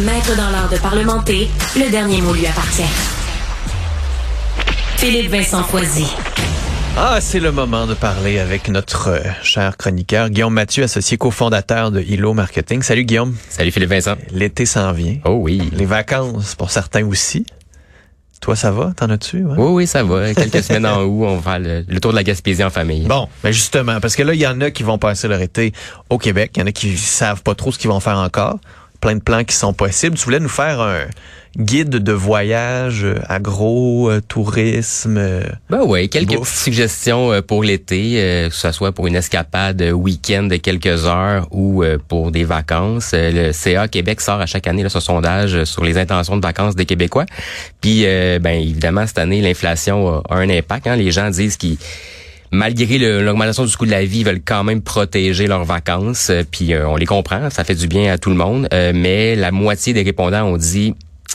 Maître dans l'art de parlementer, le dernier mot lui appartient. Philippe Vincent Foisy. Ah, c'est le moment de parler avec notre euh, cher chroniqueur Guillaume Mathieu, associé cofondateur de Hilo Marketing. Salut Guillaume. Salut Philippe Vincent. L'été s'en vient. Oh oui. Les vacances pour certains aussi. Toi, ça va? T'en as-tu? Oui, oui, ça va. Quelques semaines en août, on va le, le, tour de la Gaspésie en famille. Bon, mais justement, parce que là, il y en a qui vont passer leur été au Québec. Il y en a qui savent pas trop ce qu'ils vont faire encore. Plein de plans qui sont possibles. Tu voulais nous faire un guide de voyage, agro, tourisme. Ben oui, quelques petites suggestions pour l'été, que ce soit pour une escapade week-end de quelques heures ou pour des vacances. Le CA Québec sort à chaque année là, ce sondage sur les intentions de vacances des Québécois. Puis, ben évidemment, cette année, l'inflation a un impact. Hein. Les gens disent qu'ils malgré l'augmentation du coût de la vie, ils veulent quand même protéger leurs vacances. Puis on les comprend, ça fait du bien à tout le monde. mais la moitié des répondants ont dit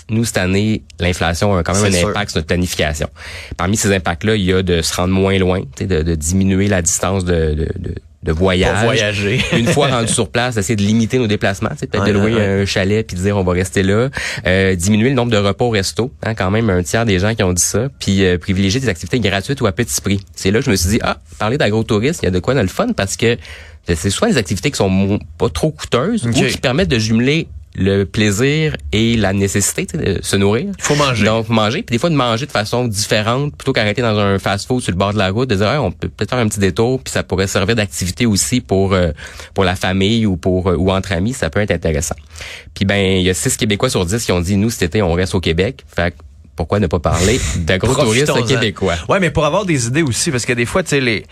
nous, cette année, l'inflation a quand même un impact sur notre planification. Parmi ces impacts-là, il y a de se rendre moins loin, de, de diminuer la distance de, de, de de voyage. Voyager. Une fois rendu sur place, essayer de limiter nos déplacements, peut-être ouais, de louer ouais. un chalet puis de dire on va rester là, euh, diminuer le nombre de repas au resto, hein, quand même un tiers des gens qui ont dit ça, puis euh, privilégier des activités gratuites ou à petit prix. C'est là que je me suis dit ah, parler d'agro-tourisme, il y a de quoi dans le fun parce que c'est soit des activités qui sont pas trop coûteuses okay. ou qui permettent de jumeler le plaisir et la nécessité de se nourrir. Il faut manger. Donc manger, puis des fois de manger de façon différente plutôt qu'arrêter dans un fast-food sur le bord de la route, de dire on peut peut-être faire un petit détour, puis ça pourrait servir d'activité aussi pour euh, pour la famille ou pour euh, ou entre amis, ça peut être intéressant. Puis ben il y a six Québécois sur dix qui ont dit nous cet été on reste au Québec. Fait pourquoi ne pas parler d'agro-tourisme québécois? Ouais, mais pour avoir des idées aussi parce que des fois tu sais les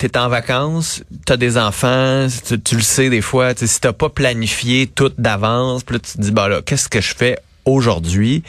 t'es en vacances, t'as des enfants, tu, le sais des fois, si t'as pas planifié tout d'avance, puis là tu te dis bah là, qu'est-ce que je fais aujourd'hui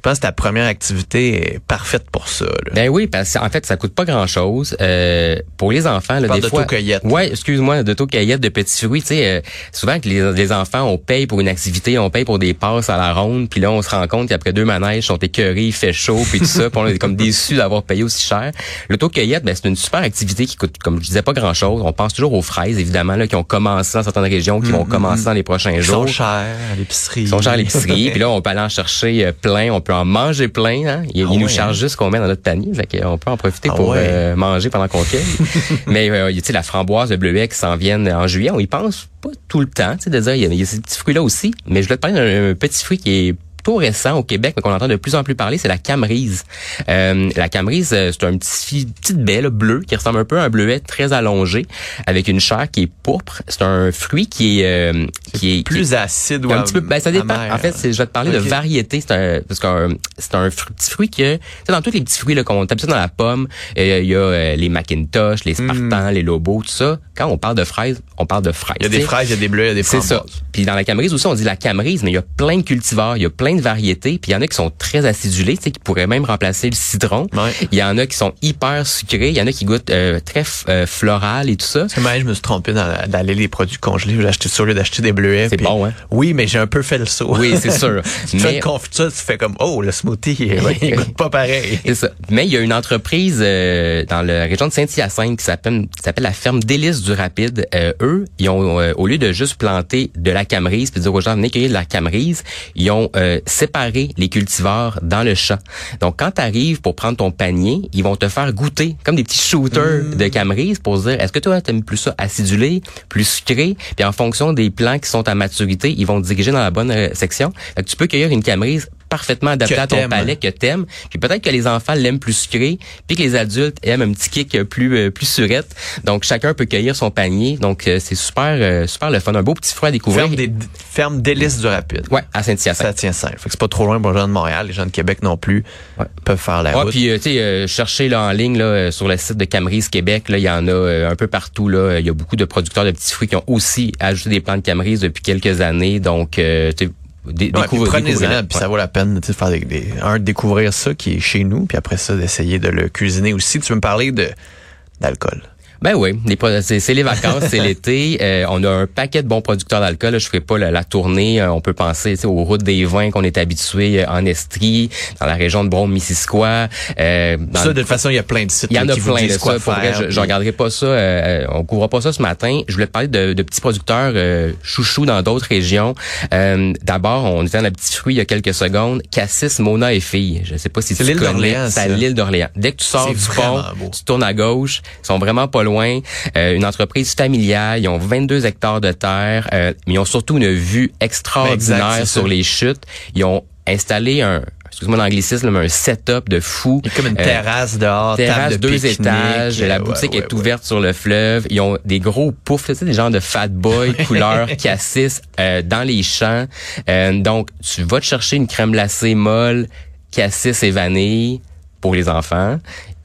je pense que ta première activité est parfaite pour ça. Là. Ben oui, parce qu'en fait, ça coûte pas grand-chose. Euh, pour les enfants, là, des de fois... cueillette. Ouais, excuse-moi, d'auto-cueillette de petits fruits. Tu sais, euh, souvent que les, les, enfants, on paye pour une activité, on paye pour des passes à la ronde, puis là, on se rend compte qu'après deux manèges, sont écœurés, il fait chaud, puis tout ça, puis on est comme déçus d'avoir payé aussi cher. L'auto-cueillette, ben, c'est une super activité qui coûte, comme je disais, pas grand-chose. On pense toujours aux fraises, évidemment, là, qui ont commencé dans certaines régions, qui mm -hmm. vont commencer dans les prochains Ils jours. Ils sont chers à l'épicerie. Ils sont chers à l'épicerie, puis là, on peut aller en chercher plein, on peut en manger plein. Hein? Il, ah il ouais, nous charge hein? juste qu'on met dans notre panier. Fait on peut en profiter ah pour ouais. euh, manger pendant qu'on cueille. Mais euh, tu sais, la framboise, le bleuet qui s'en viennent en juillet, on y pense pas tout le temps. Tu sais, de dire, il y, a, il y a ces petits fruits-là aussi. Mais je voulais te parler d'un petit fruit qui est tout récent au Québec, mais qu'on entend de plus en plus parler, c'est la camerise. Euh, la camerise, c'est un petit petite baie là, bleue qui ressemble un peu à un bleuet très allongé, avec une chair qui est pourpre. C'est un fruit qui est euh, qui est plus qui est, acide ou un petit peu. Ben ça dépend. En fait, je vais te parler okay. de variété. C'est un parce qu'un c'est un fruit, petit fruit que tu sais dans tous les petits fruits là qu'on tape ça dans la pomme, il y a euh, les Macintosh, les Spartans, mm. les Lobos, tout ça. Quand on parle de fraises, on parle de fraises. Il y a des fraises, il y a des bleus, il y a des framboises. C'est ça. Puis dans la camerise aussi, on dit la camerise, mais il y a plein de cultivars, il y a plein de variétés. Puis il y en a qui sont très acidulés, tu sais, qui pourraient même remplacer le citron. Ouais. Il y en a qui sont hyper sucrés, il y en a qui goûtent euh, très euh, floral et tout ça. Moi, je me suis trompé d'aller les produits congelés. J'ai acheté sur lieu d'acheter des bleuets. C'est bon, hein? Oui, mais j'ai un peu fait le saut. Oui, c'est sûr. tu mais... fais une confiture, tu fais comme, oh, le smoothie, il goûte pas pareil. C'est ça. Mais il y a une entreprise euh, dans la région de Saint-Hyacinthe qui s'appelle s'appelle la ferme Délice du Rapide. Euh, eux, ils ont, au lieu de juste planter de la camerise puis dire aux gens, venez cueillir de la camerise, ils ont séparé les cultivars dans le champ. Donc, quand tu arrives pour prendre ton panier, ils vont te faire goûter comme des petits shooters mmh. de camerise pour se dire, est-ce que toi, t'aimes plus ça acidulé, plus sucré? Puis en fonction des plants qui sont à maturité, ils vont te diriger dans la bonne euh, section. Fait que tu peux cueillir une camerise parfaitement adapté que à ton palais que t'aimes. Puis peut-être que les enfants l'aiment plus sucré, puis que les adultes aiment un petit kick plus euh, plus surette. Donc chacun peut cueillir son panier. Donc euh, c'est super euh, super le fun, un beau petit fruit à découvrir. Ferme des ferme délices du rapide. Ouais, à Saint-Hyacinthe. Ça tient simple. Fait que c'est pas trop loin pour les gens de Montréal, les gens de Québec non plus ouais. peuvent faire la ouais, route. puis tu sais chercher là en ligne là sur le site de Camerise Québec, là il y en a un peu partout là, il y a beaucoup de producteurs de petits fruits qui ont aussi ajouté des plants de Camerise depuis quelques années. Donc tu Dé ouais, prenez-en, puis ça vaut la peine de faire des, des, un de découvrir ça qui est chez nous, puis après ça d'essayer de le cuisiner aussi. Tu veux me parler de d'alcool? Ben oui, c'est les vacances, c'est l'été. Euh, on a un paquet de bons producteurs d'alcool. Je ferai pas la, tournée. Euh, on peut penser aux routes des vins qu'on est habitué euh, en Estrie, dans la région de Brome-Missisquoi. Euh, ça, de toute façon, il y a plein de sites. Il y en a plein de ça. Vrai, je, je regarderai pas ça. Euh, on couvre pas ça ce matin. Je voulais te parler de, de petits producteurs chouchous dans d'autres régions. D'abord, on était dans la petite fruit il y a quelques secondes. Cassis, Mona et Fille. Je sais pas si tu connais. C'est l'île d'Orléans. Dès que tu sors du pont, tu tournes à gauche. Ils sont vraiment pas loin. Euh, une entreprise familiale. Ils ont 22 hectares de terre, euh, mais ils ont surtout une vue extraordinaire sur les chutes. Ils ont installé un excuse-moi l'anglicisme, un setup de fou. Il y a comme une euh, terrasse dehors, terrasse de deux étages, la boutique est ouverte sur le fleuve. Ils ont des gros poufs, tu sais, des genres de fat boy couleur cassis euh, dans les champs. donc, tu vas te chercher une crème glacée molle, cassis et vanille pour les enfants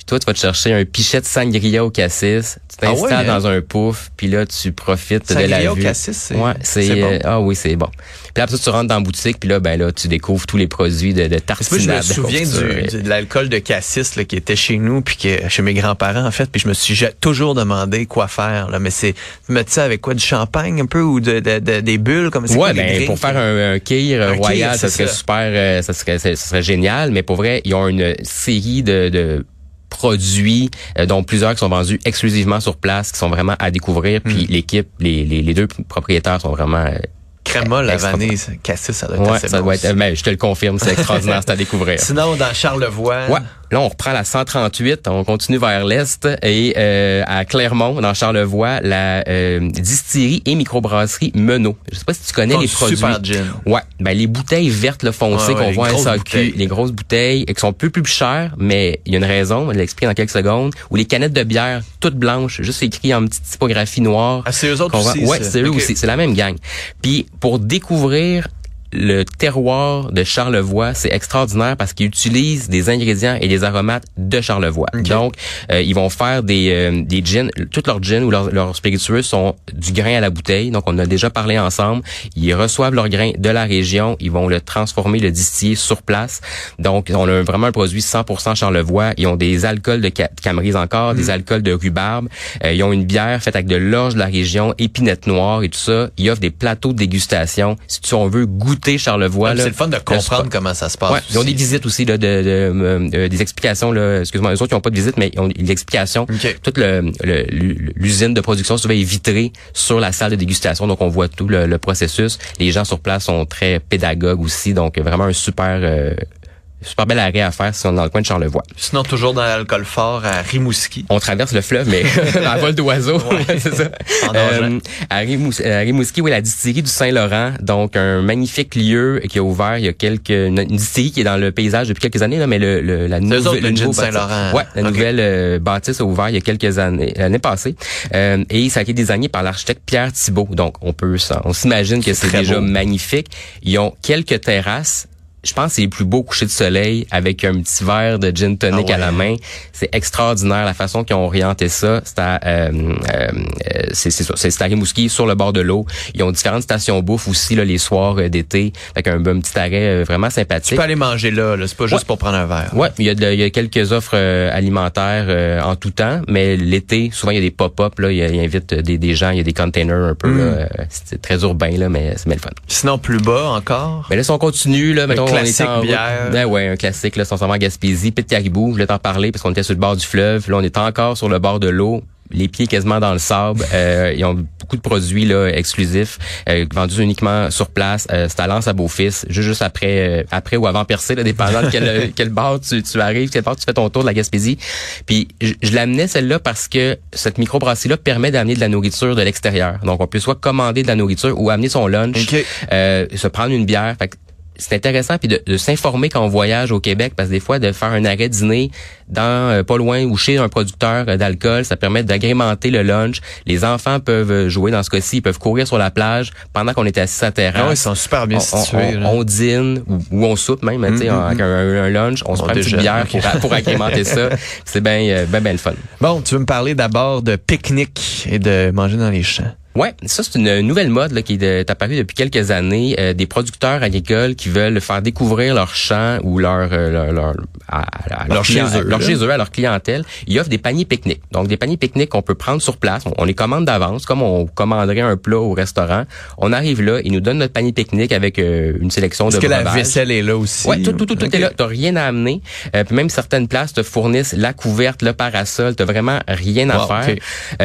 toi, tu vas te chercher un pichet de sangria au cassis, tu ah t'installes dans un pouf, puis là, tu profites de la vue. au cassis, c'est ouais, c'est bon. Euh, ah oui, c'est bon. Puis après, tu rentres dans la boutique, puis là, ben là, tu découvres tous les produits de, de tartinade. je me souviens du, de l'alcool de cassis là, qui était chez nous, puis que chez mes grands-parents, en fait, puis je me suis toujours demandé quoi faire. Là, mais c'est, tu ça avec quoi, du champagne un peu ou de, de, des bulles comme ça? Ouais, ben, pour faire un, un kir royal, ça serait super, euh, ça serait, ça serait génial. Mais pour vrai, ils ont une série de, de produits, euh, dont plusieurs qui sont vendus exclusivement sur place, qui sont vraiment à découvrir. Puis hmm. l'équipe, les, les, les, deux propriétaires sont vraiment euh, Créma, la vanille, cassis, ça doit être assez ça doit être, mais je te le confirme, c'est extraordinaire, c'est à découvrir. Sinon, dans Charlevoix. Ouais. Là, on reprend la 138, on continue vers l'est et euh, à Clermont, dans Charlevoix, la euh, distillerie et microbrasserie Menot. Je sais pas si tu connais les produits. Super gin. Ouais, ben les bouteilles vertes le foncées qu'on voit en SAQ, les grosses bouteilles et qui sont peu plus chères, mais il y a une raison, je l'explique dans quelques secondes, ou les canettes de bière toutes blanches, juste écrit en petite typographie noire. Ah, c'est eux autres aussi. Ouais, c'est eux aussi, c'est la même gang. Puis pour découvrir le terroir de Charlevoix, c'est extraordinaire parce qu'ils utilisent des ingrédients et des aromates de Charlevoix. Donc, euh, ils vont faire des, euh, des gins, toutes leurs gins ou leurs, leurs spiritueux sont du grain à la bouteille. Donc, on a déjà parlé ensemble. Ils reçoivent leur grain de la région. Ils vont le transformer, le distiller sur place. Donc, on a vraiment un produit 100% Charlevoix. Ils ont des alcools de Camerise encore, des mm. alcools de rhubarbe. Euh, ils ont une bière faite avec de l'orge de la région, épinette noire et tout ça. Ils offrent des plateaux de dégustation. Si tu en veux goûter Charlevoix. c'est le fun de comprendre comment ça se passe. Ouais, ils ont des visites aussi là, de, euh, euh, des explications. Là, excuse-moi, les autres qui n'ont pas de visite, mais ils ont des explications. Toute l'usine de production souvent est vitrée sur la salle de dégustation, donc on voit tout le, processus. Les gens sur place sont très pédagogues aussi, donc vraiment un super euh, super bel arrêt à faire si on est dans le coin de Charlevoix. Sinon, toujours dans l'alcool fort à Rimouski. On traverse le fleuve, mais à vol d'oiseau, c'est ça. Euh, à, Rimouski, oui, la distillerie du Saint-Laurent, donc un magnifique lieu qui a ouvert il y a quelques... Une, distillerie qui est dans le paysage depuis quelques années, là, mais le, le la nouvelle... Saint-Laurent. Ouais, la nouvelle euh, bâtisse a ouvert il y a quelques années, l'année passée. Euh, et ça a été désigné par l'architecte Pierre Thibault. Donc, on peut... On s'imagine que c'est déjà magnifique. Ils ont quelques terrasses je pense que c'est les plus beaux couchers de soleil avec un petit verre de gin tonic ah à la main. C'est extraordinaire la façon qu'ils ont orienté ça. C'est à, euh, euh, c'est, c'est, c'est à Rimouski, sur le bord de l'eau. Ils ont différentes stations bouffe aussi là, les soirs euh, d'été, avec un, un, petit arrêt euh, vraiment sympathique. Tu peux aller manger là, là. c'est pas juste pour prendre un verre. Ouais, il y, a il y a quelques offres alimentaires en tout temps, mais l'été, souvent il y a des pop-up là, ils, invitent des, des gens, il y a des containers un peu. Là, mm. c'est très urbain là, mais c'est bien le fun. Sinon plus bas encore? Mais là, si on continue là, mettons, classique bière. Ben ouais, un classique, là, sincèrement, Gaspésie. Pit Caribou, je voulais t'en parler parce qu'on était sur le bord du fleuve. Là, on est encore sur le bord de l'eau les pieds quasiment dans le sable. Euh, ils ont beaucoup de produits là exclusifs, euh, vendus uniquement sur place. Euh, c'est à Lens à Beaufils, juste, juste après, euh, après ou avant Percé, là, dépendant de quel, quel bord tu, tu arrives, quel bord tu fais ton tour de la Gaspésie. Puis je, je l'amenais celle-là parce que cette microbrasserie-là permet d'amener de la nourriture de l'extérieur. Donc on peut soit commander de la nourriture ou amener son lunch, se prendre une bière. Fait c'est intéressant puis de, de s'informer quand on voyage au Québec parce que des fois de faire un arrêt dîner dans euh, pas loin ou chez un producteur euh, d'alcool, ça permet d'agrémenter le lunch. Les enfants peuvent euh, jouer dans ce cas-ci, ils peuvent courir sur la plage pendant qu'on est assis à terrasse. Ah ils sont super bien situés. On, dîne ou, on soupe même, tu sais, mm-hmm. avec un, lunch, on, se prend une petite bière pour, pour agrémenter ça. C'est bien ben, ben le fun. Bon, tu veux me parler d'abord de pique-nique et de manger dans les champs. Ouais, ça c'est une nouvelle mode là, qui est apparue depuis quelques années. Euh, des producteurs agricoles qui veulent faire découvrir leur champ ou leur euh, leur, leur, à, leur, chez eux, leur chez eux, à leur clientèle. Ils offrent des paniers pique-nique. Donc des paniers pique-nique qu'on peut prendre sur place. On, les commande d'avance, comme on commanderait un plat au restaurant. On arrive là, ils nous donnent notre panier pique-nique avec euh, une sélection Est-ce de que breuvages. la vaisselle est là aussi? Ouais, tout, tout, tout, tout est là. T'as rien à amener. puis même certaines places te fournissent la couverte, le parasol. T'as vraiment rien à Wow, faire. ok.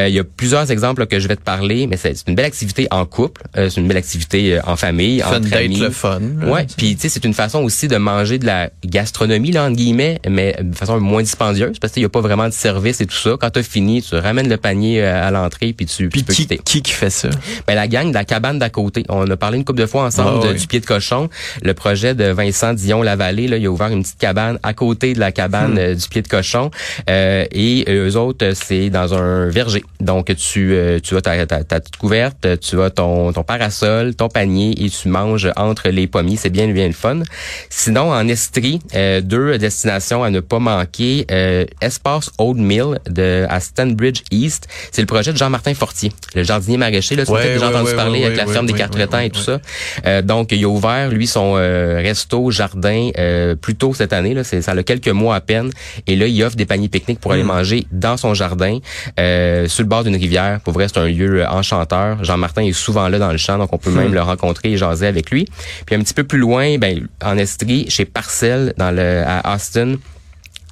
Il y a plusieurs exemples là, que je vais te parler, mais c'est une belle activité en couple, euh, c'est une belle activité euh, en famille, Fun entre amis. le fun. Ouais, puis tu sais c'est une façon aussi de manger de la gastronomie là entre guillemets, mais de façon moins dispendieuse parce qu'il y a pas vraiment de service et tout ça. Quand tu as fini, tu ramènes le panier euh, à l'entrée puis tu, Puis tu peux qui, quitter. qui qui fait ça? Ben, la gang de la cabane d'à côté. On a parlé une couple de fois ensemble Ah de- oui. du pied de cochon. Le projet de Vincent Dion Lavallée, là, il a ouvert une petite cabane à côté de la cabane Hmm. du pied de cochon. Euh, et eux autres, c'est dans un verger. Donc tu euh, tu as ta, ta, ta petite couverte, tu as ton, ton parasol, ton panier et tu manges entre les pommiers. C'est bien bien le fun. Sinon en Estrie, euh, deux destinations à ne pas manquer. Euh, Espace Old Mill de à Stanbridge East. C'est le projet de Jean-Martin Fortier, le jardinier maraîcher. Là, tu Ouais, déjà ouais, entendu ouais, parler avec la ferme des Cartretans ouais, et tout ça. Euh, donc, il a ouvert, lui, son euh, resto, jardin, euh, plus tôt cette année. Là, c'est, ça a quelques mois à peine. Et là, il offre des paniers pique-nique pour aller Mm. manger dans son jardin, euh, sur le bord d'une rivière. Pour vrai, c'est un lieu euh, Jean-Martin est souvent là dans le champ, donc on peut même le rencontrer et jaser avec lui. Puis un petit peu plus loin, ben, en Estrie, chez Parcel, dans le, à Austin,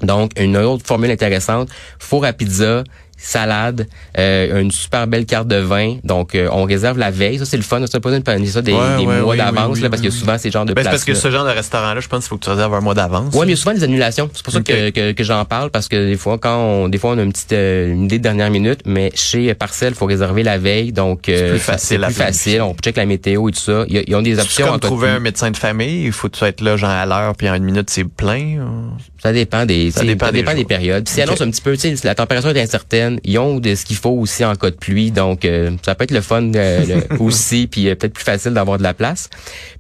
donc, une autre formule intéressante, four à pizza, salade, euh, une super belle carte de vin. Donc, euh, on réserve la veille. Ça, c'est le fun. Ça, pas de planifier ça des, Ouais, des ouais, mois oui, d'avance, oui, là, oui, parce que oui. souvent, ces genres de Ben, c'est places parce que ce genre de restaurant-là, je pense qu'il faut que tu réserves un mois d'avance. Ouais, mais il y a souvent des annulations. C'est pour ça que, que, que j'en parle parce que des fois, quand on, des fois, on a une petite euh, une idée de dernière minute, mais chez Parcel, faut réserver la veille, donc euh, plus ça- facile c'est plus facile. On check la météo et tout ça. Ils, ont des C'est options. comme trouver un médecin de famille, il faut que tu sois là genre à l'heure, puis en une minute c'est plein. ou- Ça dépend des, Ça dépend ça des dépend des, périodes. Puis, si Ok. annonce un petit peu, tu sais, la température est incertaine. Ils ont de ce qu'il faut aussi en cas de pluie, donc euh, ça peut être le fun euh, le- aussi, puis euh, peut-être plus facile d'avoir de la place.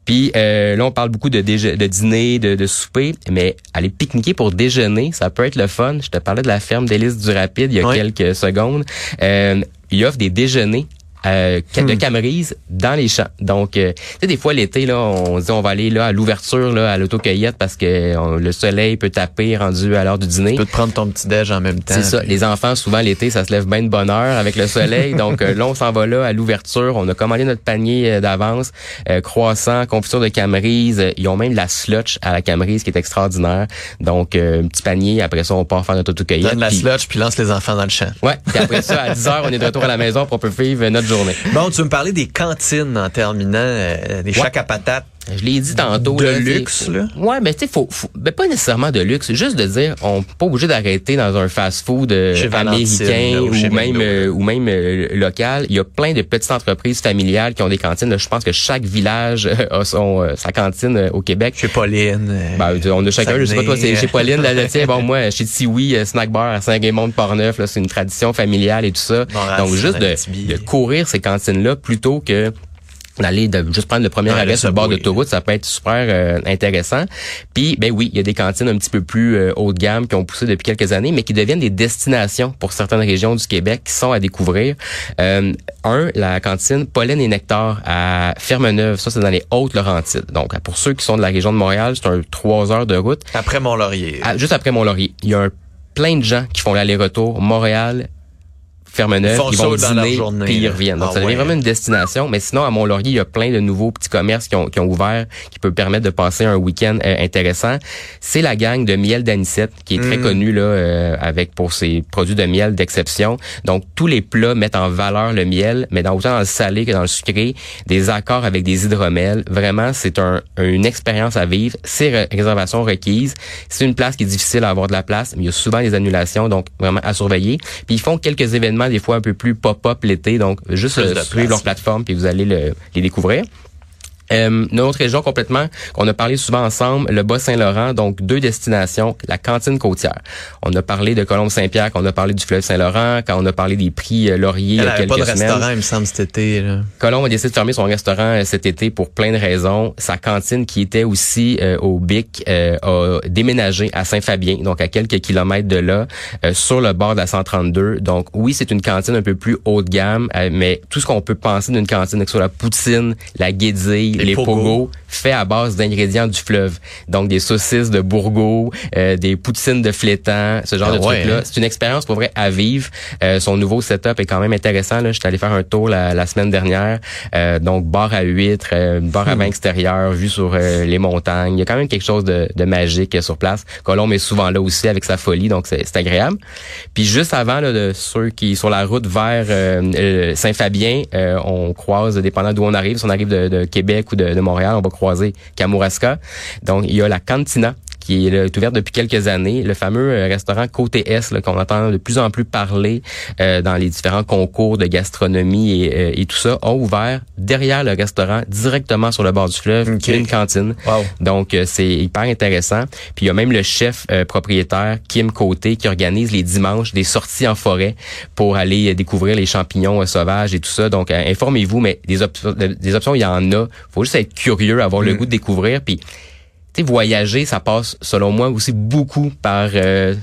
Puis euh, là, on parle beaucoup de, déje- de dîner, de, de souper, mais aller pique-niquer pour déjeuner, ça peut être le fun. Je te parlais de la ferme d'Hélice du Rapide il y a quelques secondes. Euh, ils offrent des déjeuners euh, de Hmm. Camerise dans les champs. Donc, euh, tu sais, des fois l'été là, on se dit on va aller là à l'ouverture là à l'autocueillette parce que on- le soleil peut taper rendu à l'heure du dîner. Tu peux te prendre ton petit déj en même temps. C'est ça. puis- Les enfants, souvent l'été, ça se lève bien de bonne heure avec le soleil. Donc euh, là, on s'en va là à l'ouverture. On a commandé notre panier euh, d'avance, euh, croissant, confiture de camerise. Euh, Ils ont même la slotch à la camerise qui est extraordinaire. Donc euh, un petit panier. Après ça, on part faire notre autocueillette. Donne la puis- slotch puis lance les enfants dans le champ. Ouais. Puis après ça, à 10 heures, on est de retour à la maison pour on peut vivre notre journée. Bon, tu veux me parler des cantines en terminant, euh, des chacs à patates? Je l'ai dit tantôt. De là, luxe, là? Ouais, mais tu sais, faut, faut ben, pas nécessairement de luxe, juste de dire, on n'est pas obligé d'arrêter dans un fast-food euh, américain là, ou ou même McDo, euh, ou même euh, local. Il y a plein de petites entreprises familiales qui ont des cantines. Je pense que chaque village euh, a son euh, sa cantine euh, au Québec. Chez Pauline. euh, Ben, on a chacun, je sais pas toi, c'est chez Pauline, là, le tien, bon, moi, chez Tiwi, euh, Snack Bar à Saint-Guémont de Portneuf, là, c'est une tradition familiale et tout ça. Bon, Donc, juste de courir ces cantines-là plutôt que d'aller de juste prendre le premier arrêt sur le bord d'autoroute, ça peut être super euh, intéressant. Puis ben oui, il y a des cantines un petit peu plus euh, haut de gamme qui ont poussé depuis quelques années, mais qui deviennent des destinations pour certaines régions du Québec qui sont à découvrir. Euh, un, la cantine Pollen et Nectar à Fermeneuve, ça c'est dans les Hautes-Laurentides. Donc pour ceux qui sont de la région de Montréal, c'est un trois heures de route. Après Mont-Laurier. À- juste après Mont-Laurier, il y a un, plein de gens qui font l'aller-retour Montréal. Fermeneuve, Ils ils vont dîner, journée, puis ils reviennent. Donc, Ah ça devient ouais. vraiment une destination. Mais sinon, à Mont-Laurier, il y a plein de nouveaux petits commerces qui ont, qui ont ouvert, qui peuvent permettre de passer un week-end euh, intéressant. C'est la gang de miel d'anisette, qui est très Mm. connue là, euh, avec pour ses produits de miel d'exception. Donc, tous les plats mettent en valeur le miel, mais dans, autant dans le salé que dans le sucré, des accords avec des hydromels. Vraiment, c'est un, une expérience à vivre. C'est ré- réservation requise. C'est une place qui est difficile à avoir de la place, mais il y a souvent des annulations, donc vraiment à surveiller. Puis ils font quelques événements, des fois un peu plus pop-up l'été, donc juste euh, suivre leur plateforme, puis vous allez le- les découvrir. Euh, notre région complètement, qu'on a parlé souvent ensemble, le Bas-Saint-Laurent, donc deux destinations, la cantine côtière. On a parlé de Colombe-Saint-Pierre, qu'on a parlé du fleuve Saint-Laurent, quand on a parlé des prix euh, Laurier il y a quelques pas de semaines. restaurant, il me semble, cet été. Là. Colombe a décidé de fermer son restaurant euh, cet été pour plein de raisons. Sa cantine, qui était aussi euh, au Bic, euh, a déménagé à Saint-Fabien, donc à quelques kilomètres de là, euh, sur le bord de la 132. Donc oui, c'est une cantine un peu plus haut de gamme, euh, mais tout ce qu'on peut penser d'une cantine, que ce soit la poutine, la guédille, Les les, pogos. pogos, fait à base d'ingrédients du fleuve. Donc des saucisses de bourgogne, euh, des poutines de flétan, ce genre Ah de ouais, trucs-là. hein? C'est une expérience pour vrai à vivre. Euh, son nouveau setup est quand même intéressant. Là. J'étais allé faire un tour la, la semaine dernière. Euh, donc bar à huîtres, euh, bar à Hmm. vin extérieur, vue sur euh, les montagnes. Il y a quand même quelque chose de, de magique euh, sur place. Colombe est souvent là aussi avec sa folie, donc c'est agréable. Puis juste avant là, de ceux qui sur la route vers Saint-Fabien, euh, on croise, dépendant d'où on arrive, si on arrive de, de Québec de Montréal, on va croiser Kamouraska. Donc il y a la Cantina qui est, là, est ouverte depuis quelques années, le fameux euh, restaurant Côté S qu'on entend de plus en plus parler euh, dans les différents concours de gastronomie et, euh, et tout ça, a ouvert derrière le restaurant, directement sur le bord du fleuve, Ok. une cantine. Wow. Donc euh, c'est hyper intéressant. Puis il y a même le chef euh, propriétaire Kim Côté qui organise les dimanches des sorties en forêt pour aller découvrir les champignons euh, sauvages et tout ça. Donc informez-vous, mais des, options des options il y en a. Faut juste être curieux, avoir le Mm. goût de découvrir. Puis tu sais, voyager, ça passe, selon moi, aussi beaucoup par... euh,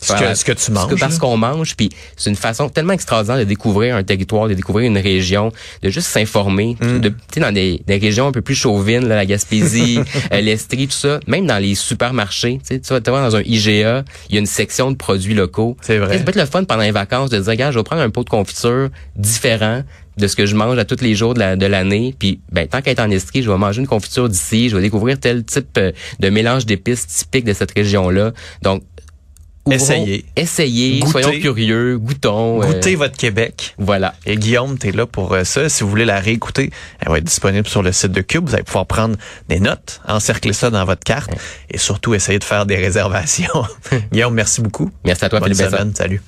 Ce par- que- ce que tu manges, que- parce qu'on mange. Puis c'est une façon tellement extraordinaire de découvrir un territoire, de découvrir une région, de juste s'informer. Mm. De, tu sais, dans des, des régions un peu plus chauvines, là, la Gaspésie, euh, l'Estrie, tout ça. Même dans les supermarchés, tu sais, tu vas te voir dans un IGA, il y a une section de produits locaux. C'est vrai. Ça peut être le fun pendant les vacances de dire, regarde, je vais prendre un pot de confiture différent de ce que je mange à tous les jours de la- de l'année. Puis, ben, tant qu'à être en Estrie, je vais manger une confiture d'ici, je vais découvrir tel type euh, de mélange d'épices typique de cette région-là. Donc, ouvrons- Essayez. Essayez, Goûtez. soyons curieux, goûtons. euh, Goûtez votre Québec. voilà. Et Guillaume, tu es là pour euh, ça. Si vous voulez la réécouter, elle va être disponible sur le site de Cube. Vous allez pouvoir prendre des notes, encercler ça dans votre carte et surtout essayer de faire des réservations. Guillaume, merci beaucoup. Merci à toi, Bonne Philippe semaine. Salut.